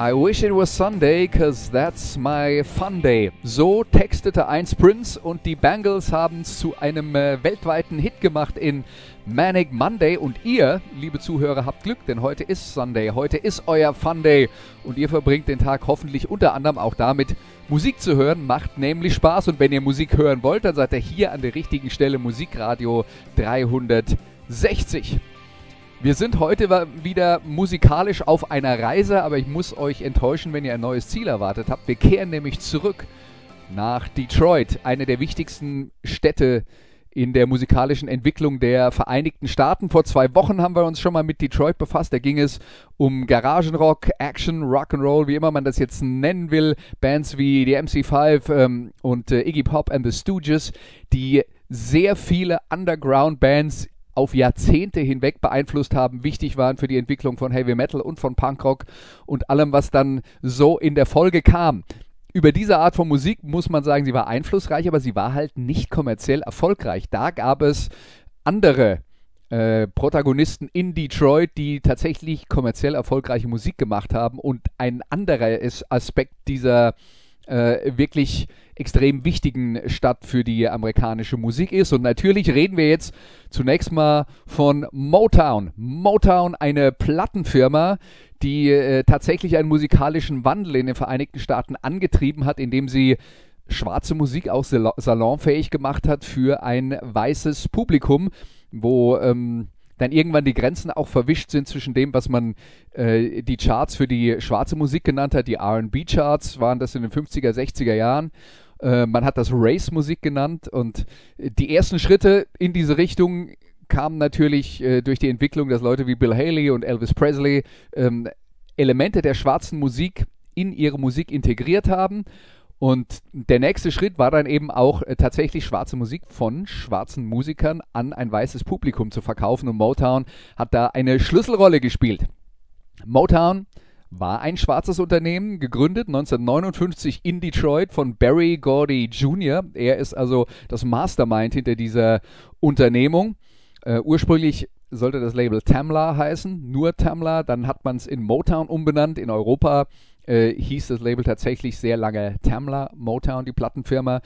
I wish it was Sunday, cause that's my fun day. So textete einst Prince und die Bangles haben es zu einem äh, weltweiten Hit gemacht in Manic Monday. Und ihr, liebe Zuhörer, habt Glück, denn heute ist Sunday. Heute ist euer Fun Day. Und ihr verbringt den Tag hoffentlich unter anderem auch damit, Musik zu hören. Macht nämlich Spaß. Und wenn ihr Musik hören wollt, dann seid ihr hier an der richtigen Stelle Musikradio 360. Wir sind heute wieder musikalisch auf einer Reise, aber ich muss euch enttäuschen, wenn ihr ein neues Ziel erwartet habt. Wir kehren nämlich zurück nach Detroit, eine der wichtigsten Städte in der musikalischen Entwicklung der Vereinigten Staaten. Vor zwei Wochen haben wir uns schon mal mit Detroit befasst. Da ging es um Garagenrock, Action, Rock'n'Roll, wie immer man das jetzt nennen will. Bands wie die MC5 ähm, und äh, Iggy Pop and the Stooges, die sehr viele Underground-Bands auf Jahrzehnte hinweg beeinflusst haben, wichtig waren für die Entwicklung von Heavy Metal und von Punkrock und allem, was dann so in der Folge kam. Über diese Art von Musik muss man sagen, sie war einflussreich, aber sie war halt nicht kommerziell erfolgreich. Da gab es andere äh, Protagonisten in Detroit, die tatsächlich kommerziell erfolgreiche Musik gemacht haben. Und ein anderer Aspekt dieser äh, wirklich extrem wichtigen Stadt für die amerikanische Musik ist. Und natürlich reden wir jetzt zunächst mal von Motown. Motown, eine Plattenfirma, die äh, tatsächlich einen musikalischen Wandel in den Vereinigten Staaten angetrieben hat, indem sie schwarze Musik auch salonfähig gemacht hat für ein weißes Publikum, wo ähm, dann irgendwann die Grenzen auch verwischt sind zwischen dem, was man äh, die Charts für die schwarze Musik genannt hat. Die RB-Charts waren das in den 50er, 60er Jahren. Äh, man hat das Race-Musik genannt und die ersten Schritte in diese Richtung kamen natürlich äh, durch die Entwicklung, dass Leute wie Bill Haley und Elvis Presley ähm, Elemente der schwarzen Musik in ihre Musik integriert haben. Und der nächste Schritt war dann eben auch äh, tatsächlich schwarze Musik von schwarzen Musikern an ein weißes Publikum zu verkaufen. Und Motown hat da eine Schlüsselrolle gespielt. Motown war ein schwarzes Unternehmen, gegründet 1959 in Detroit von Barry Gordy Jr. Er ist also das Mastermind hinter dieser Unternehmung. Äh, ursprünglich sollte das Label Tamla heißen, nur Tamla. Dann hat man es in Motown umbenannt. In Europa äh, hieß das Label tatsächlich sehr lange Tamla Motown, die Plattenfirma.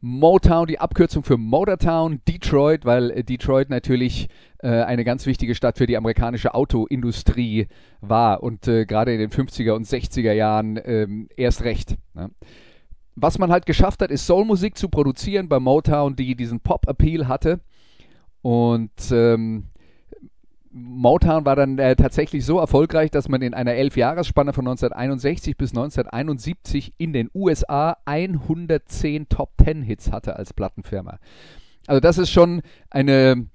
Motown, die Abkürzung für Motortown, Detroit, weil äh, Detroit natürlich äh, eine ganz wichtige Stadt für die amerikanische Autoindustrie war und äh, gerade in den 50er und 60er Jahren ähm, erst recht. Ne? Was man halt geschafft hat, ist Soulmusik zu produzieren bei Motown, die diesen Pop-Appeal hatte. Und ähm, Motown war dann äh, tatsächlich so erfolgreich, dass man in einer Elfjahresspanne von 1961 bis 1971 in den USA 110 Top-10-Hits hatte als Plattenfirma. Also das ist schon eine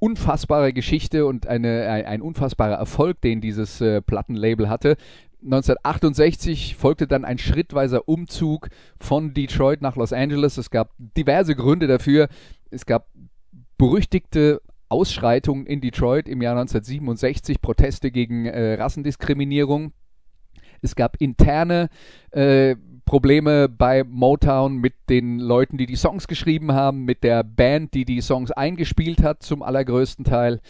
unfassbare Geschichte und eine, ein, ein unfassbarer Erfolg, den dieses äh, Plattenlabel hatte. 1968 folgte dann ein schrittweiser Umzug von Detroit nach Los Angeles. Es gab diverse Gründe dafür. Es gab berüchtigte Ausschreitungen in Detroit im Jahr 1967, Proteste gegen äh, Rassendiskriminierung. Es gab interne äh, Probleme bei Motown mit den Leuten, die die Songs geschrieben haben, mit der Band, die die Songs eingespielt hat, zum allergrößten Teil.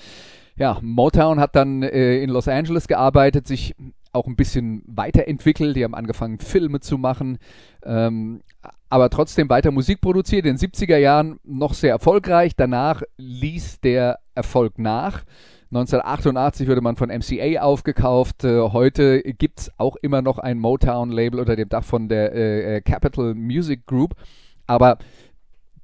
Ja, Motown hat dann äh, in Los Angeles gearbeitet, sich auch ein bisschen weiterentwickelt. Die haben angefangen, Filme zu machen, ähm, aber trotzdem weiter Musik produziert. In den 70er Jahren noch sehr erfolgreich. Danach ließ der Erfolg nach. 1988 wurde man von MCA aufgekauft. Äh, heute gibt es auch immer noch ein Motown-Label unter dem Dach von der äh, äh, Capital Music Group. Aber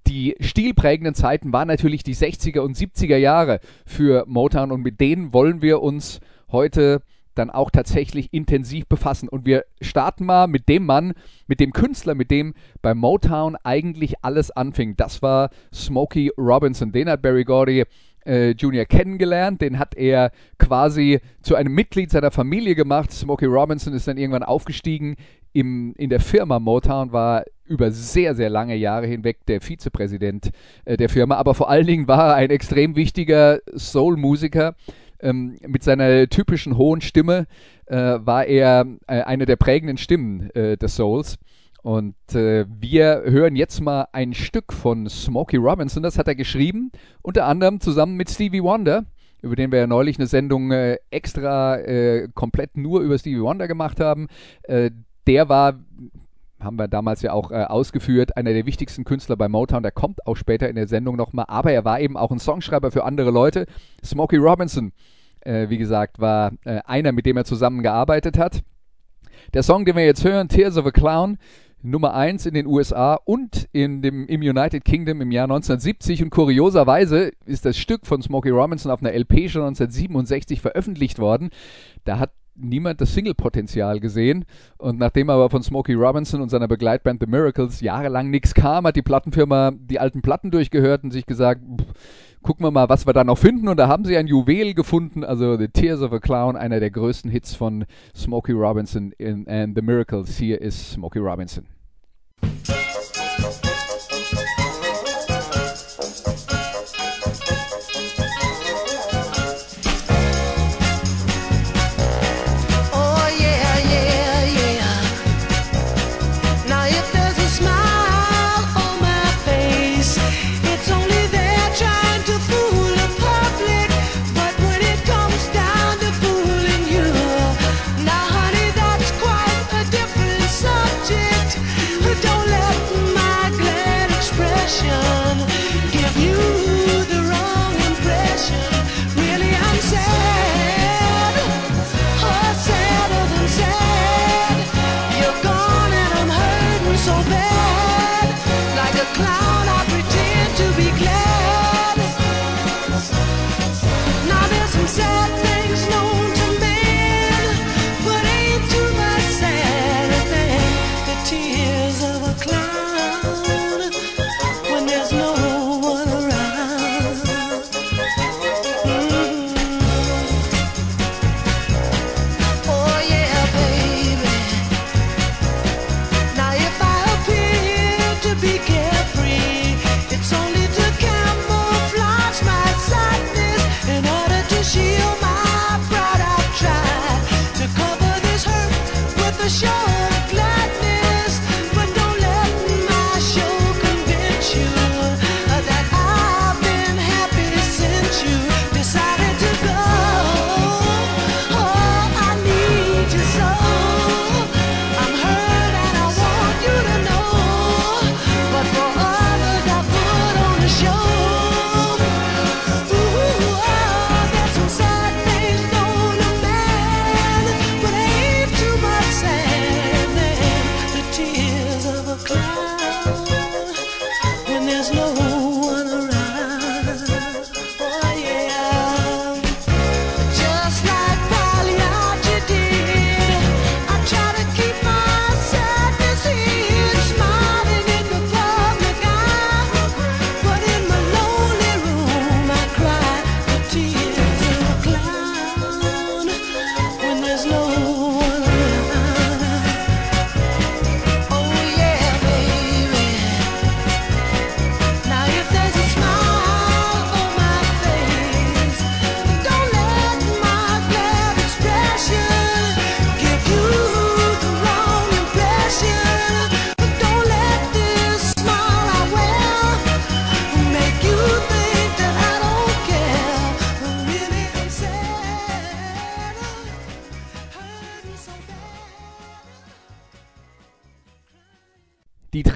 die stilprägenden Zeiten waren natürlich die 60er und 70er Jahre für Motown und mit denen wollen wir uns heute dann auch tatsächlich intensiv befassen. Und wir starten mal mit dem Mann, mit dem Künstler, mit dem bei Motown eigentlich alles anfing. Das war Smokey Robinson. Den hat Barry Gordy äh, Jr. kennengelernt. Den hat er quasi zu einem Mitglied seiner Familie gemacht. Smokey Robinson ist dann irgendwann aufgestiegen im, in der Firma Motown, war über sehr, sehr lange Jahre hinweg der Vizepräsident äh, der Firma, aber vor allen Dingen war er ein extrem wichtiger Soul-Musiker. Ähm, mit seiner typischen hohen Stimme äh, war er äh, eine der prägenden Stimmen äh, des Souls. Und äh, wir hören jetzt mal ein Stück von Smokey Robinson, das hat er geschrieben, unter anderem zusammen mit Stevie Wonder, über den wir ja neulich eine Sendung äh, extra äh, komplett nur über Stevie Wonder gemacht haben. Der war, haben wir damals ja auch äh, ausgeführt, einer der wichtigsten Künstler bei Motown. Der kommt auch später in der Sendung nochmal, aber er war eben auch ein Songschreiber für andere Leute. Smokey Robinson, äh, wie gesagt, war einer, mit dem er zusammengearbeitet hat. Der Song, den wir jetzt hören, Tears of a Clown, Nummer 1 in den USA und in dem, im United Kingdom im Jahr 1970. Und kurioserweise ist das Stück von Smokey Robinson auf einer LP schon 1967 veröffentlicht worden. Da hat niemand das Single-Potenzial gesehen. Und nachdem aber von Smokey Robinson und seiner Begleitband The Miracles jahrelang nichts kam, hat die Plattenfirma die alten Platten durchgehört und sich gesagt, pff, gucken wir mal, was wir da noch finden. Und da haben sie ein Juwel gefunden, also The Tears of a Clown, einer der größten Hits von Smokey Robinson in and The Miracles. Hier ist Smokey Robinson.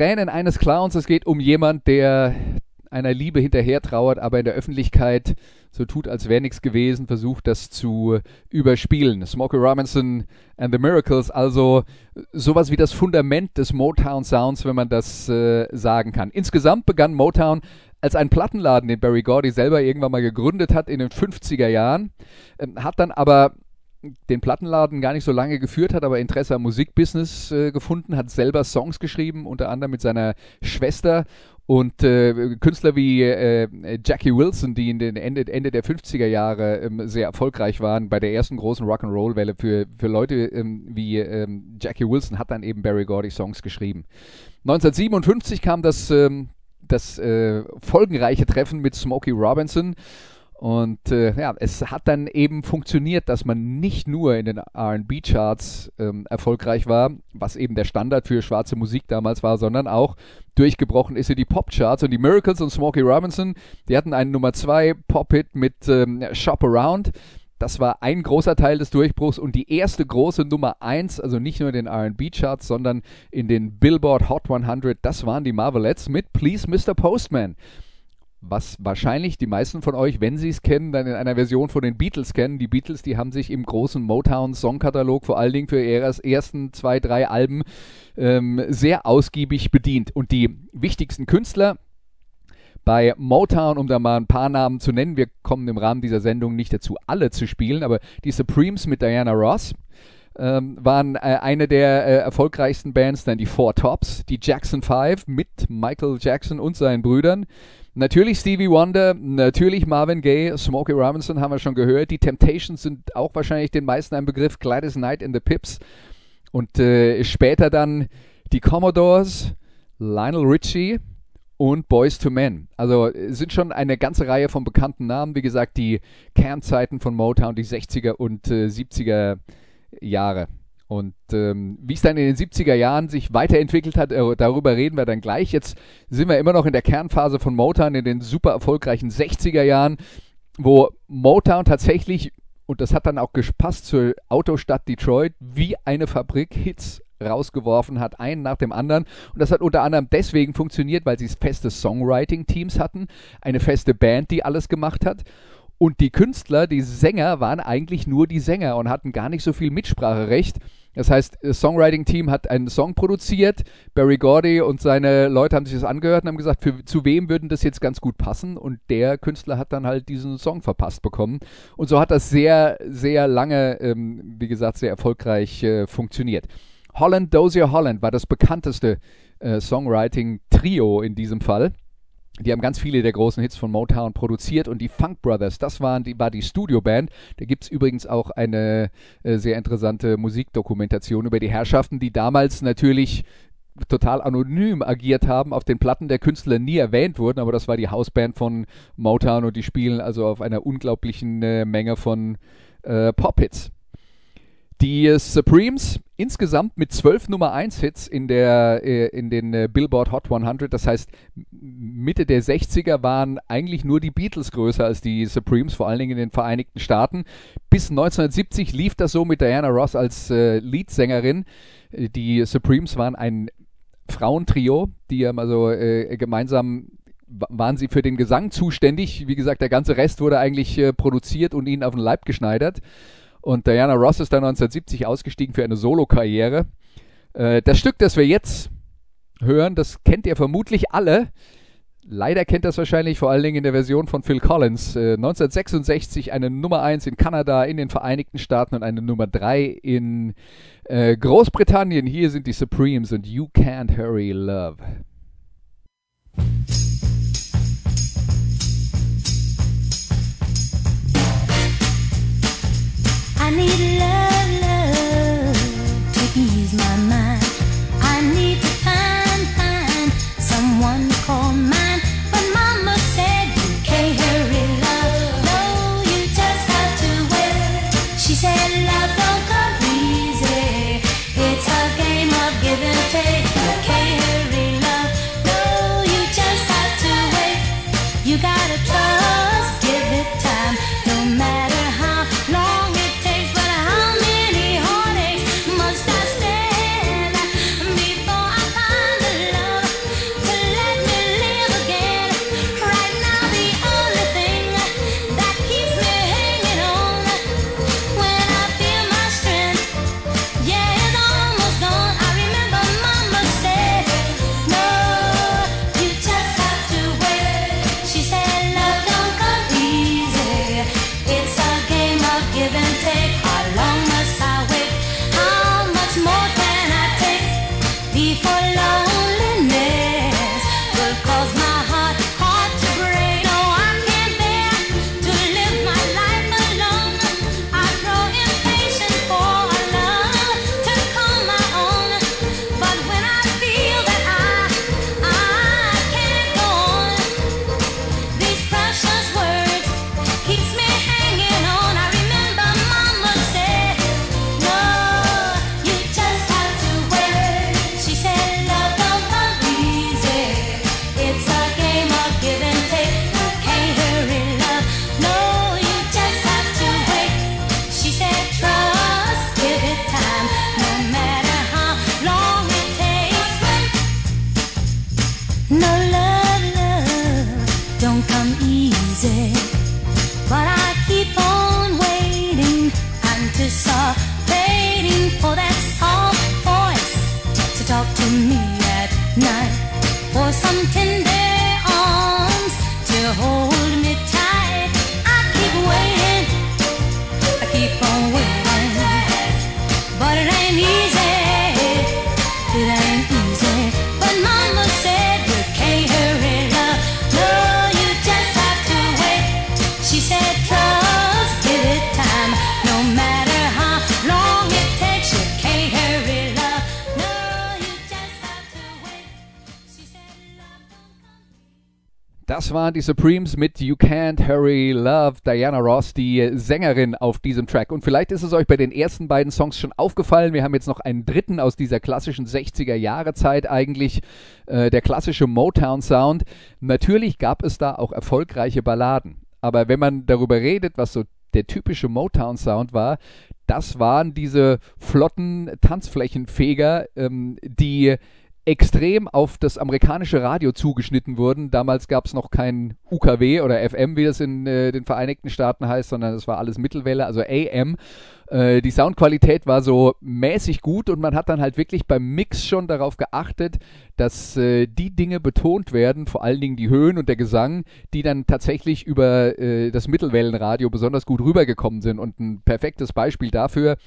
Tränen eines Clowns. Es geht um jemand, der einer Liebe hinterher trauert, aber in der Öffentlichkeit so tut, als wäre nichts gewesen, versucht das zu überspielen. Smokey Robinson and the Miracles, also sowas wie das Fundament des Motown Sounds, wenn man das äh, sagen kann. Insgesamt begann Motown als ein Plattenladen, den Barry Gordy selber irgendwann mal gegründet hat in den 50er Jahren, äh, hat dann aber den Plattenladen gar nicht so lange geführt hat, aber Interesse am Musikbusiness äh, gefunden, hat selber Songs geschrieben, unter anderem mit seiner Schwester Und äh, Künstler wie äh, Jackie Wilson, die in den Ende, Ende der 50er Jahre ähm, sehr erfolgreich waren, bei der ersten großen Rock'n'Roll-Welle für, für Leute ähm, wie ähm, Jackie Wilson, hat dann eben Barry Gordy Songs geschrieben. 1957 kam das, ähm, das äh, folgenreiche Treffen mit Smokey Robinson und äh, ja, es hat dann eben funktioniert, dass man nicht nur in den RB-Charts ähm, erfolgreich war, was eben der Standard für schwarze Musik damals war, sondern auch durchgebrochen ist in die Pop-Charts. Und die Miracles und Smokey Robinson, die hatten einen Nummer 2 Pop-Hit mit ähm, Shop Around. Das war ein großer Teil des Durchbruchs und die erste große Nummer 1, also nicht nur in den RB-Charts, sondern in den Billboard Hot 100, das waren die Marvelettes mit Please Mr. Postman was wahrscheinlich die meisten von euch, wenn sie es kennen, dann in einer Version von den Beatles kennen. Die Beatles, die haben sich im großen Motown-Songkatalog vor allen Dingen für ihre ersten zwei, drei Alben ähm, sehr ausgiebig bedient. Und die wichtigsten Künstler bei Motown, um da mal ein paar Namen zu nennen, wir kommen im Rahmen dieser Sendung nicht dazu, alle zu spielen, aber die Supremes mit Diana Ross, ähm, waren äh, eine der äh, erfolgreichsten Bands, dann die Four Tops, die Jackson Five mit Michael Jackson und seinen Brüdern, Natürlich Stevie Wonder, natürlich Marvin Gaye, Smokey Robinson haben wir schon gehört. Die Temptations sind auch wahrscheinlich den meisten ein Begriff. Gladys Knight in the Pips. Und äh, später dann die Commodores, Lionel Richie und Boys to Men. Also sind schon eine ganze Reihe von bekannten Namen. Wie gesagt, die Kernzeiten von Motown, die 60er und äh, 70er Jahre. Und ähm, wie es dann in den 70er Jahren sich weiterentwickelt hat, äh, darüber reden wir dann gleich. Jetzt sind wir immer noch in der Kernphase von Motown in den super erfolgreichen 60er Jahren, wo Motown tatsächlich, und das hat dann auch gepasst zur Autostadt Detroit, wie eine Fabrik Hits rausgeworfen hat, einen nach dem anderen. Und das hat unter anderem deswegen funktioniert, weil sie feste Songwriting-Teams hatten, eine feste Band, die alles gemacht hat. Und die Künstler, die Sänger, waren eigentlich nur die Sänger und hatten gar nicht so viel Mitspracherecht. Das heißt, das Songwriting-Team hat einen Song produziert, Barry Gordy und seine Leute haben sich das angehört und haben gesagt, für, zu wem würden das jetzt ganz gut passen? Und der Künstler hat dann halt diesen Song verpasst bekommen. Und so hat das sehr, sehr lange, ähm, wie gesagt, sehr erfolgreich äh, funktioniert. Holland Dozier Holland war das bekannteste äh, Songwriting-Trio in diesem Fall. Die haben ganz viele der großen Hits von Motown produziert und die Funk Brothers, das waren die, war die Studioband. Da gibt es übrigens auch eine äh, sehr interessante Musikdokumentation über die Herrschaften, die damals natürlich total anonym agiert haben, auf den Platten der Künstler nie erwähnt wurden, aber das war die Hausband von Motown und die spielen also auf einer unglaublichen äh, Menge von äh, Pop-Hits. Die Supremes insgesamt mit zwölf Nummer 1 Hits in, der, äh, in den äh, Billboard Hot 100. Das heißt, Mitte der 60er waren eigentlich nur die Beatles größer als die Supremes, vor allen Dingen in den Vereinigten Staaten. Bis 1970 lief das so mit Diana Ross als äh, Leadsängerin. Die Supremes waren ein Frauentrio, die haben also äh, gemeinsam waren sie für den Gesang zuständig. Wie gesagt, der ganze Rest wurde eigentlich äh, produziert und ihnen auf den Leib geschneidert. Und Diana Ross ist dann 1970 ausgestiegen für eine Solokarriere. Äh, das Stück, das wir jetzt hören, das kennt ihr vermutlich alle. Leider kennt das wahrscheinlich vor allen Dingen in der Version von Phil Collins. Äh, 1966 eine Nummer 1 in Kanada, in den Vereinigten Staaten und eine Nummer 3 in äh, Großbritannien. Hier sind die Supremes und You Can't Hurry Love. I need love, love to ease my mind. I need Das waren die Supremes mit You Can't Hurry Love, Diana Ross, die Sängerin auf diesem Track. Und vielleicht ist es euch bei den ersten beiden Songs schon aufgefallen. Wir haben jetzt noch einen dritten aus dieser klassischen 60er Jahre Zeit eigentlich, äh, der klassische Motown Sound. Natürlich gab es da auch erfolgreiche Balladen. Aber wenn man darüber redet, was so der typische Motown Sound war, das waren diese flotten Tanzflächenfeger, ähm, die extrem auf das amerikanische Radio zugeschnitten wurden. Damals gab es noch kein UKW oder FM, wie das in äh, den Vereinigten Staaten heißt, sondern es war alles Mittelwelle, also AM. Äh, die Soundqualität war so mäßig gut und man hat dann halt wirklich beim Mix schon darauf geachtet, dass äh, die Dinge betont werden, vor allen Dingen die Höhen und der Gesang, die dann tatsächlich über äh, das Mittelwellenradio besonders gut rübergekommen sind. Und ein perfektes Beispiel dafür ist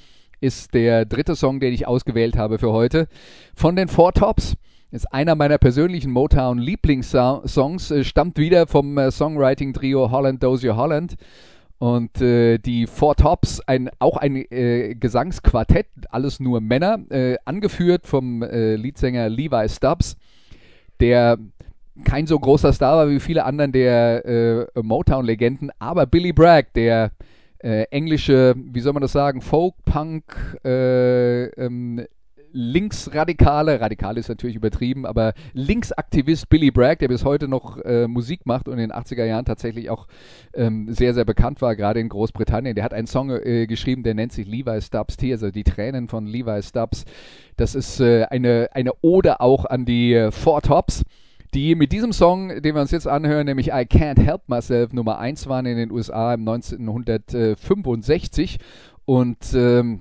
der dritte Song, den ich ausgewählt habe für heute. Von den Four Tops. Ist einer meiner persönlichen Motown-Lieblingssongs, äh, stammt wieder vom äh, Songwriting-Trio Holland Dozier Holland. Und äh, die Four Tops, ein, auch ein äh, Gesangsquartett, alles nur Männer, äh, angeführt vom äh, Leadsänger Levi Stubbs, der kein so großer Star war wie viele anderen der Motown-Legenden, aber Billy Bragg, der äh, englische, wie soll man das sagen, Folk, Punk, äh, ähm, Linksradikale, radikal ist natürlich übertrieben, aber Linksaktivist Billy Bragg, der bis heute noch äh, Musik macht und in den 80er Jahren tatsächlich auch ähm, sehr, sehr bekannt war, gerade in Großbritannien. Der hat einen Song äh, geschrieben, der nennt sich Levi Stubbs Tears, also die Tränen von Levi Stubbs. Das ist äh, eine, eine Ode auch an die äh, Four Tops die mit diesem Song, den wir uns jetzt anhören, nämlich I Can't Help Myself, Nummer 1 waren in den USA im 1965 und ähm,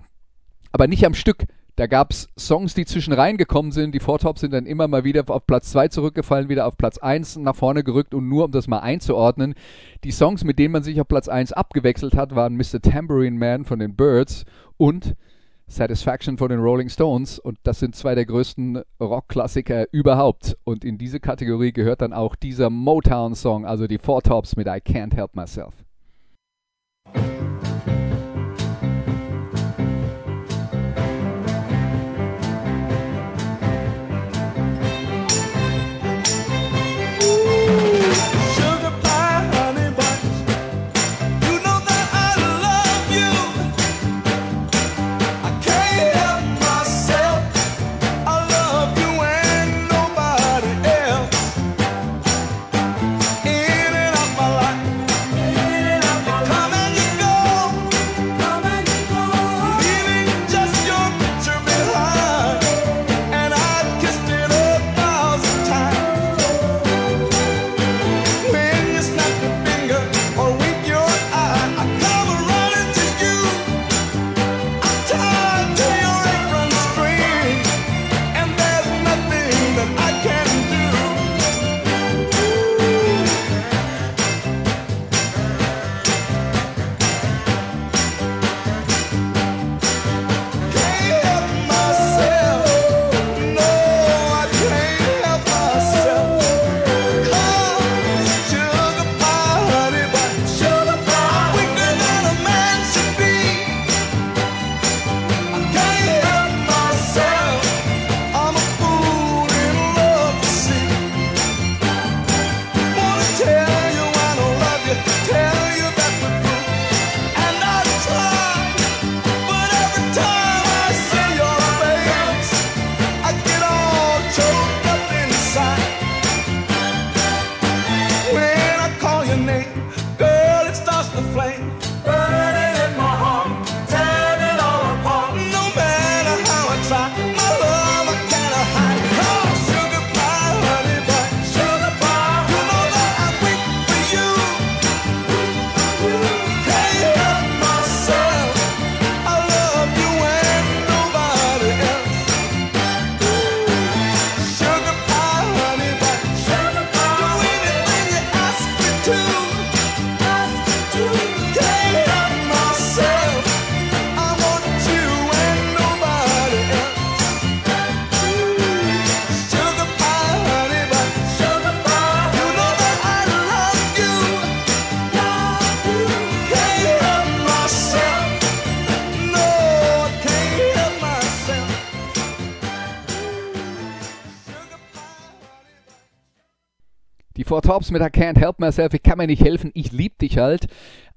aber nicht am Stück. Da gab es Songs, die zwischen reingekommen sind. Die Four Tops sind dann immer mal wieder auf Platz 2 zurückgefallen, wieder auf Platz 1 nach vorne gerückt und nur um das mal einzuordnen. Die Songs, mit denen man sich auf Platz 1 abgewechselt hat, waren Mr. Tambourine Man von den Birds und Satisfaction von den Rolling Stones und das sind zwei der größten Rockklassiker überhaupt. Und in diese Kategorie gehört dann auch dieser Motown-Song, also die Four Tops mit I Can't Help Myself. Mit I Can't Help Myself, ich kann mir nicht helfen, ich lieb dich halt.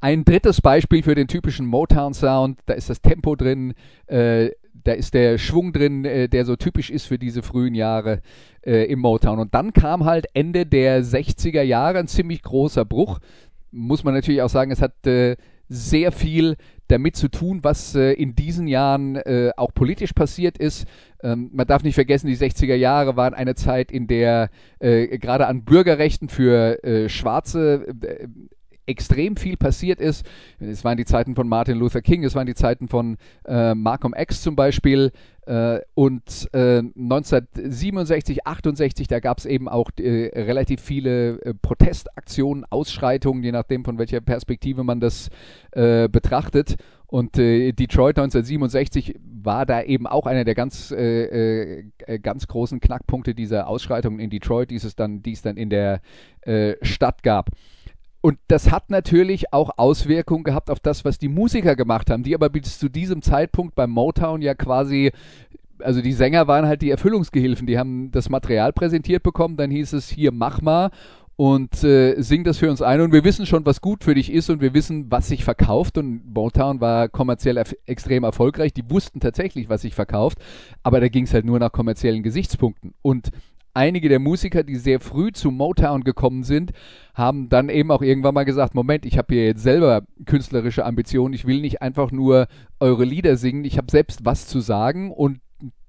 Ein drittes Beispiel für den typischen Motown-Sound, da ist das Tempo drin, äh, da ist der Schwung drin, äh, der so typisch ist für diese frühen Jahre äh, im Motown. Und dann kam halt Ende der 60er Jahre ein ziemlich großer Bruch. Muss man natürlich auch sagen, es hat äh, sehr viel damit zu tun, was äh, in diesen Jahren äh, auch politisch passiert ist. Ähm, man darf nicht vergessen, die 60er Jahre waren eine Zeit, in der äh, gerade an Bürgerrechten für äh, Schwarze äh, extrem viel passiert ist. Es waren die Zeiten von Martin Luther King, es waren die Zeiten von äh, Malcolm X zum Beispiel. Äh, und äh, 1967, 68, da gab es eben auch äh, relativ viele äh, Protestaktionen, Ausschreitungen, je nachdem von welcher Perspektive man das äh, betrachtet. Und äh, Detroit 1967 war da eben auch einer der ganz, äh, äh, ganz großen Knackpunkte dieser Ausschreitungen in Detroit, die es dann, die es dann in der Stadt gab. Und das hat natürlich auch Auswirkungen gehabt auf das, was die Musiker gemacht haben, die aber bis zu diesem Zeitpunkt beim Motown ja quasi, also die Sänger waren halt die Erfüllungsgehilfen, die haben das Material präsentiert bekommen, dann hieß es hier mach mal und äh, sing das für uns ein. Und wir wissen schon, was gut für dich ist und wir wissen, was sich verkauft. Und Motown war kommerziell erf extrem erfolgreich, die wussten tatsächlich, was sich verkauft, aber da ging es halt nur nach kommerziellen Gesichtspunkten. Und einige der Musiker, die sehr früh zu Motown gekommen sind, haben dann eben auch irgendwann mal gesagt, Moment, ich habe hier jetzt selber künstlerische Ambitionen, ich will nicht einfach nur eure Lieder singen, ich habe selbst was zu sagen und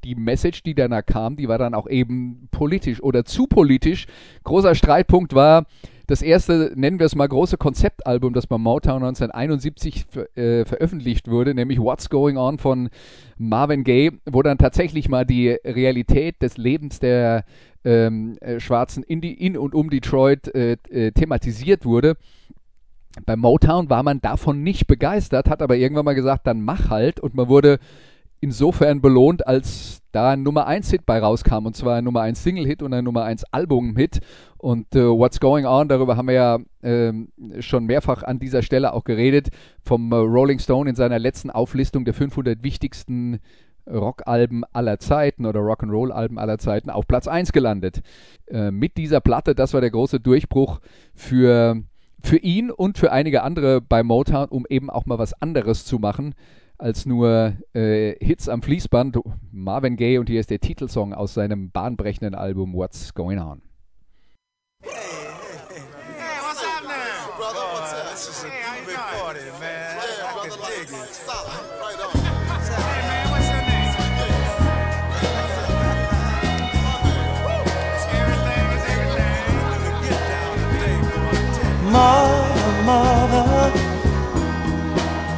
die Message, die danach kam, die war dann auch eben politisch oder zu politisch. Großer Streitpunkt war, das erste, nennen wir es mal, große Konzeptalbum, das bei Motown 1971 ver äh, veröffentlicht wurde, nämlich What's Going On von Marvin Gaye, wo dann tatsächlich mal die Realität des Lebens der ähm, äh, Schwarzen in, die, in und um Detroit äh, äh, thematisiert wurde. Bei Motown war man davon nicht begeistert, hat aber irgendwann mal gesagt, dann mach halt und man wurde insofern belohnt, als da ein Nummer 1 Hit bei rauskam und zwar ein Nummer 1 Single Hit und ein Nummer 1 Album Hit und äh, What's Going On, darüber haben wir ja ähm, schon mehrfach an dieser Stelle auch geredet, vom äh, Rolling Stone in seiner letzten Auflistung der 500 wichtigsten Rockalben aller Zeiten oder Rock'n'Roll-Alben aller Zeiten auf Platz 1 gelandet. Äh, mit dieser Platte, das war der große Durchbruch für, für ihn und für einige andere bei Motown, um eben auch mal was anderes zu machen als nur äh, Hits am Fließband. Marvin Gaye und hier ist der Titelsong aus seinem bahnbrechenden Album What's Going On.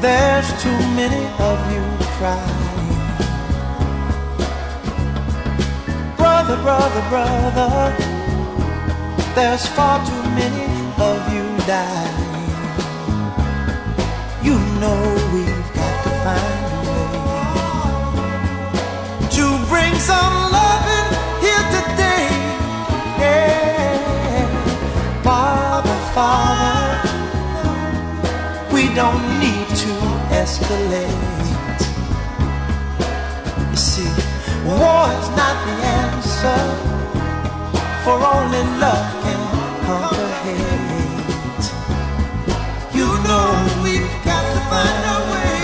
There's too many of you crying. Brother, brother, brother, there's far too many of you dying. You know we've got to find a way to bring some loving here today. Yeah, Father, Father we don't need to escalate. You see, war is not the answer, for only love can conquer hate. You know we've got to find a way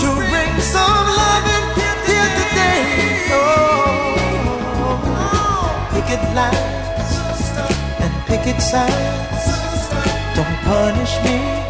to bring some love in here today. Oh, picket lines and picket signs. Don't punish me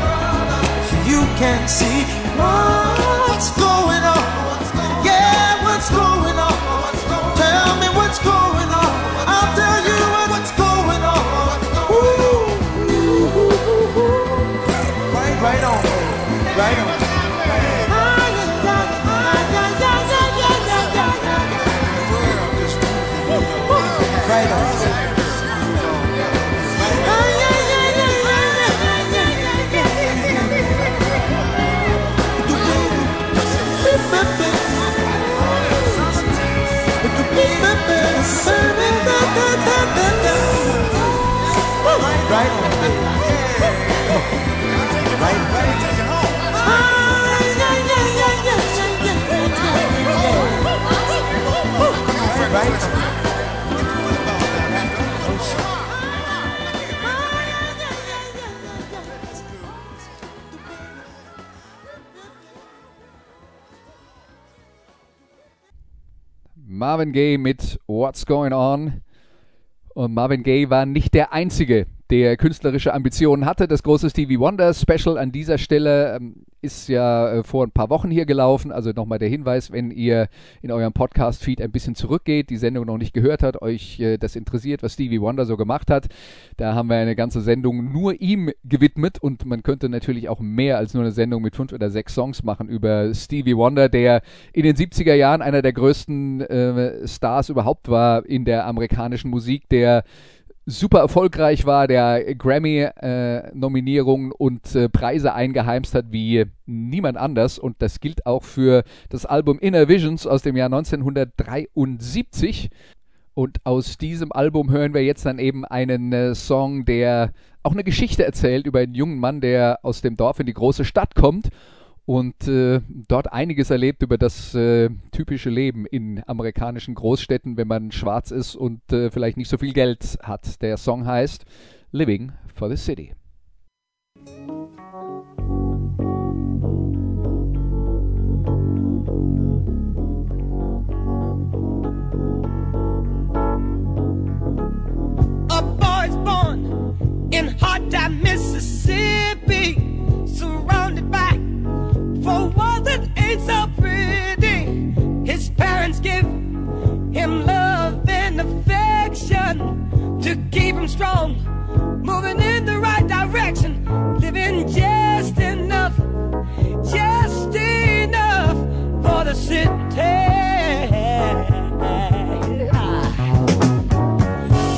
So you can see what's going on. Yeah, what's going on? Tell me what's going on. I'll tell you what's going on. Ooh, right on, right on. Right on. Marvin Gaye mit What's Going On. Und Marvin Gaye war nicht der Einzige, der künstlerische Ambitionen hatte. Das große Stevie Wonder Special an dieser Stelle ähm, ist ja äh, vor ein paar Wochen hier gelaufen. Also nochmal der Hinweis, wenn ihr in eurem Podcast-Feed ein bisschen zurückgeht, die Sendung noch nicht gehört hat, euch äh, das interessiert, was Stevie Wonder so gemacht hat. Da haben wir eine ganze Sendung nur ihm gewidmet und man könnte natürlich auch mehr als nur eine Sendung mit fünf oder sechs Songs machen über Stevie Wonder, der in den 70er Jahren einer der größten äh, Stars überhaupt war in der amerikanischen Musik, der super erfolgreich war, der Grammy-Nominierungen und äh, Preise eingeheimst hat wie niemand anders. Und das gilt auch für das Album Inner Visions aus dem Jahr 1973. Und aus diesem Album hören wir jetzt dann eben einen äh, Song, der auch eine Geschichte erzählt über einen jungen Mann, der aus dem Dorf in die große Stadt kommt und äh, dort einiges erlebt über das äh, typische Leben in amerikanischen Großstädten, wenn man schwarz ist und äh, vielleicht nicht so viel Geld hat. Der Song heißt Living for the City. A boy's born in hot time, so pretty. His parents give him love and affection to keep him strong, moving in the right direction, living just enough, just enough for the city.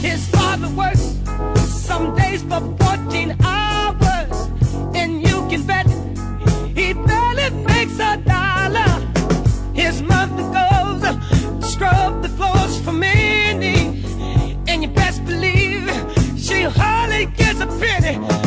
His father works some days for 14 hours, the penny.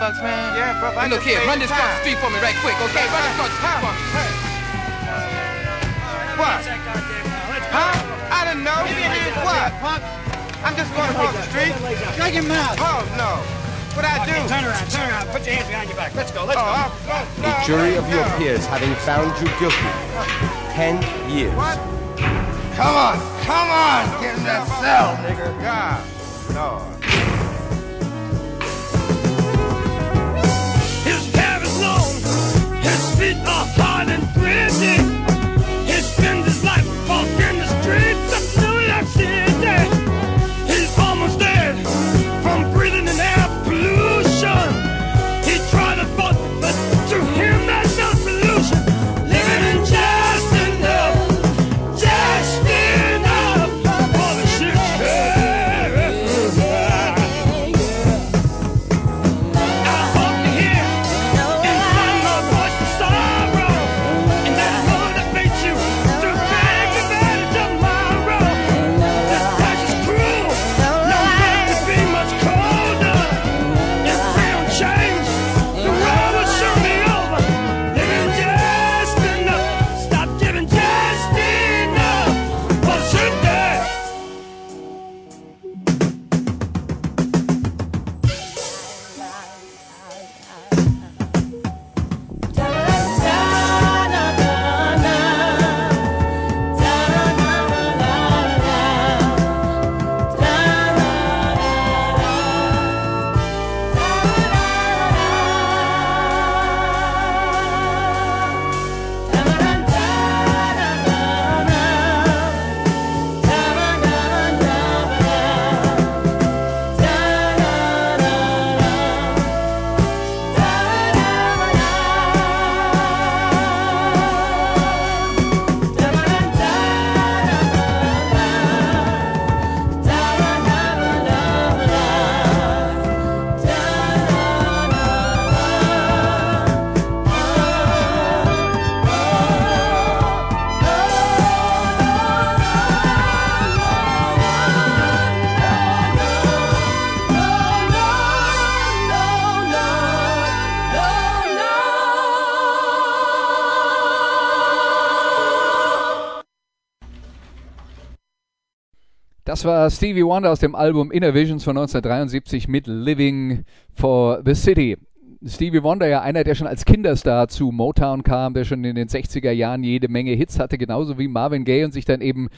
Bucks, man? Yeah, brother, I Hey, look here, run this time. across the street for me right quick, okay? Run this across the street for me. What? Huh? I didn't know. What? Punk? I'm just going across the street. Shut your mouth. Oh, no. What I do? Turn around, turn around. Put your hands behind your back. Let's go, let's Oh, go. I'll- no, The jury of your peers having found you guilty. Ten years. What? Come on, come on, get in that cell, nigga. God, Lord. Feet are hard and. He spends Das war Stevie Wonder aus dem Album Inner Visions von 1973 mit Living for the City. Stevie Wonder ja einer, der schon als Kinderstar zu Motown kam, der schon in den 60er Jahren jede Menge Hits hatte, genauso wie Marvin Gaye und sich dann eben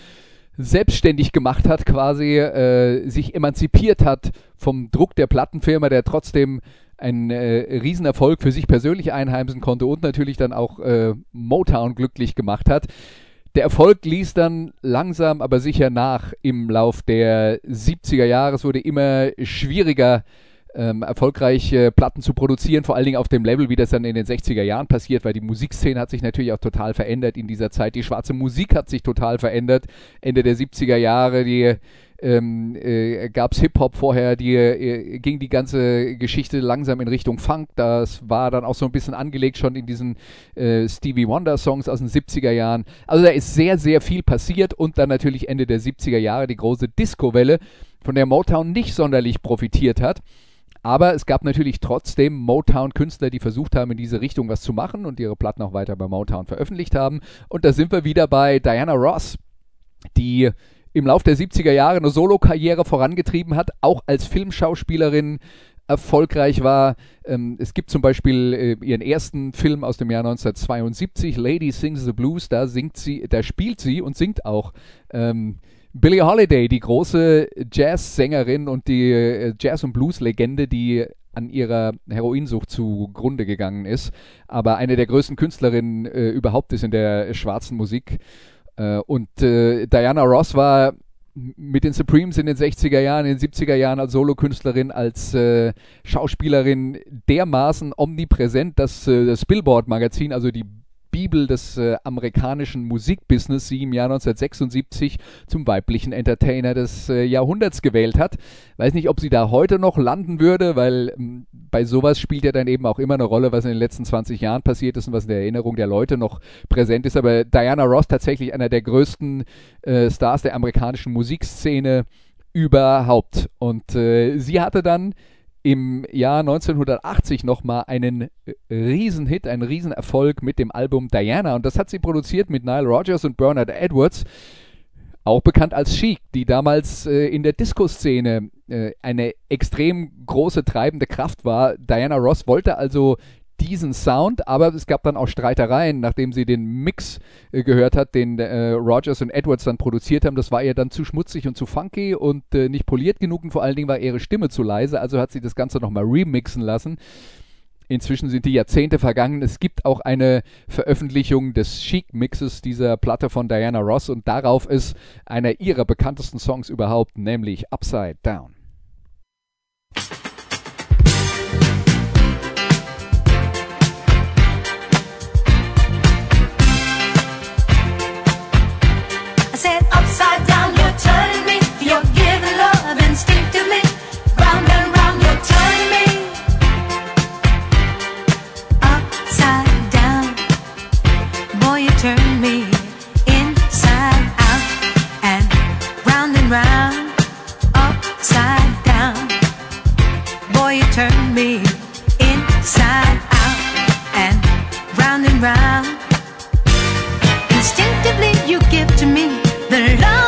selbstständig gemacht hat, quasi äh, sich emanzipiert hat vom Druck der Plattenfirma, der trotzdem einen äh, Riesenerfolg für sich persönlich einheimsen konnte und natürlich dann auch äh, Motown glücklich gemacht hat. Der Erfolg ließ dann langsam, aber sicher nach im Lauf der 70er Jahre. Es wurde immer schwieriger, ähm, erfolgreiche Platten zu produzieren, vor allen Dingen auf dem Level, wie das dann in den 60er Jahren passiert, weil die Musikszene hat sich natürlich auch total verändert in dieser Zeit. Die schwarze Musik hat sich total verändert. Ende der 70er Jahre, die ähm, äh, gab es Hip-Hop vorher, die äh, ging die ganze Geschichte langsam in Richtung Funk. Das war dann auch so ein bisschen angelegt schon in diesen äh, Stevie Wonder-Songs aus den 70er Jahren. Also da ist sehr, sehr viel passiert und dann natürlich Ende der 70er Jahre die große Disco-Welle, von der Motown nicht sonderlich profitiert hat. Aber es gab natürlich trotzdem Motown-Künstler, die versucht haben, in diese Richtung was zu machen und ihre Platten auch weiter bei Motown veröffentlicht haben. Und da sind wir wieder bei Diana Ross, die im Lauf der 70er Jahre eine Solokarriere vorangetrieben hat, auch als Filmschauspielerin erfolgreich war. Ähm, es gibt zum Beispiel äh, ihren ersten Film aus dem Jahr 1972, Lady Sings the Blues, da singt sie, da spielt sie und singt auch ähm, Billie Holiday, die große Jazzsängerin und die äh, Jazz- und Blues-Legende, die an ihrer Heroinsucht zugrunde gegangen ist, aber eine der größten Künstlerinnen äh, überhaupt ist in der schwarzen Musik. Äh, und äh, Diana Ross war mit den Supremes in den 60er Jahren, in den 70er Jahren als Solokünstlerin, als äh, Schauspielerin dermaßen omnipräsent, dass äh, das Billboard-Magazin, also die Bibel des äh, amerikanischen Musikbusiness sie im Jahr 1976 zum weiblichen Entertainer des äh, Jahrhunderts gewählt hat. Weiß nicht, ob sie da heute noch landen würde, weil ähm, bei sowas spielt ja dann eben auch immer eine Rolle, was in den letzten 20 Jahren passiert ist und was in der Erinnerung der Leute noch präsent ist. Aber Diana Ross tatsächlich einer der größten äh, Stars der amerikanischen Musikszene überhaupt. Und äh, sie hatte dann im Jahr 1980 nochmal einen äh, Riesenhit, einen Riesenerfolg mit dem Album Diana. Und das hat sie produziert mit Nile Rodgers und Bernard Edwards, auch bekannt als Chic, die damals äh, in der Disco-Szene äh, eine extrem große treibende Kraft war. Diana Ross wollte also diesen Sound, aber es gab dann auch Streitereien, nachdem sie den Mix äh, gehört hat, den äh, Rogers und Edwards dann produziert haben. Das war ihr dann zu schmutzig und zu funky und äh, nicht poliert genug und vor allen Dingen war ihre Stimme zu leise, also hat sie das Ganze nochmal remixen lassen. Inzwischen sind die Jahrzehnte vergangen. Es gibt auch eine Veröffentlichung des Chic-Mixes dieser Platte von Diana Ross und darauf ist einer ihrer bekanntesten Songs überhaupt, nämlich Upside Down. Instinctively, you give to me the love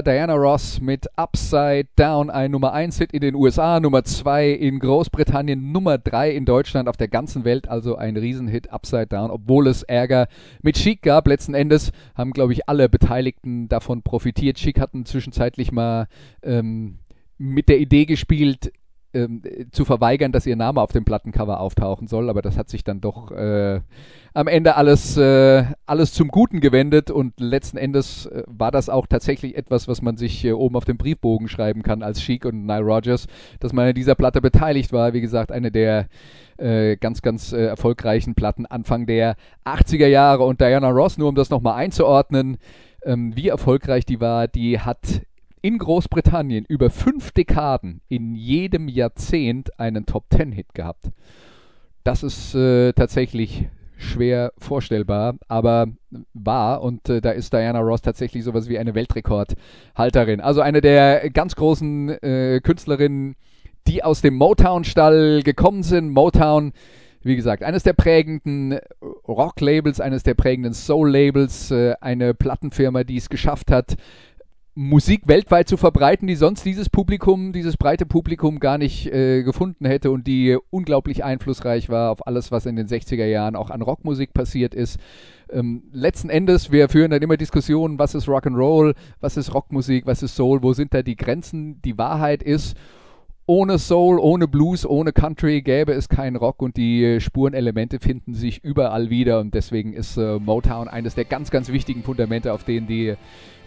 Diana Ross mit Upside Down, ein Nummer 1 Hit in den USA, Nummer 2 in Großbritannien, Nummer 3 in Deutschland, auf der ganzen Welt also ein Riesenhit Upside Down, obwohl es Ärger mit Chic gab. Letzten Endes haben, glaube ich, alle Beteiligten davon profitiert. Chic hatten zwischenzeitlich mal ähm, mit der Idee gespielt, ähm, zu verweigern, dass ihr Name auf dem Plattencover auftauchen soll, aber das hat sich dann doch äh, am Ende alles, äh, alles zum Guten gewendet und letzten Endes äh, war das auch tatsächlich etwas, was man sich äh, oben auf dem Briefbogen schreiben kann als Chic und Nile Rogers, dass man an dieser Platte beteiligt war. Wie gesagt, eine der äh, ganz, ganz äh, erfolgreichen Platten Anfang der 80er Jahre und Diana Ross, nur um das nochmal einzuordnen, ähm, wie erfolgreich die war, die hat in Großbritannien über fünf Dekaden in jedem Jahrzehnt einen Top-Ten-Hit gehabt. Das ist äh, tatsächlich schwer vorstellbar, aber wahr und äh, da ist Diana Ross tatsächlich sowas wie eine Weltrekordhalterin. Also eine der ganz großen äh, Künstlerinnen, die aus dem Motown-Stall gekommen sind. Motown, wie gesagt, eines der prägenden Rock-Labels, eines der prägenden Soul-Labels, äh, eine Plattenfirma, die es geschafft hat, Musik weltweit zu verbreiten, die sonst dieses Publikum, dieses breite Publikum gar nicht äh, gefunden hätte und die unglaublich einflussreich war auf alles, was in den 60er Jahren auch an Rockmusik passiert ist. Ähm, letzten Endes, wir führen dann immer Diskussionen, was ist Rock'n'Roll, was ist Rockmusik, was ist Soul, wo sind da die Grenzen? Die Wahrheit ist, ohne Soul, ohne Blues, ohne Country gäbe es keinen Rock und die Spurenelemente finden sich überall wieder und deswegen ist äh, Motown eines der ganz, ganz wichtigen Fundamente, auf denen die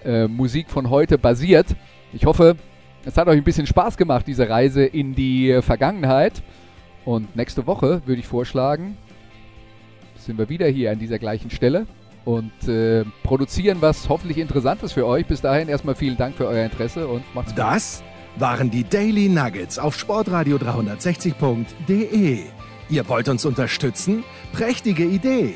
äh, Musik von heute basiert. Ich hoffe, es hat euch ein bisschen Spaß gemacht, diese Reise in die Vergangenheit. Und nächste Woche würde ich vorschlagen, sind wir wieder hier an dieser gleichen Stelle und äh, produzieren was hoffentlich Interessantes für euch. Bis dahin erstmal vielen Dank für euer Interesse und macht's gut. Das waren die Daily Nuggets auf Sportradio 360.de. Ihr wollt uns unterstützen? Prächtige Idee!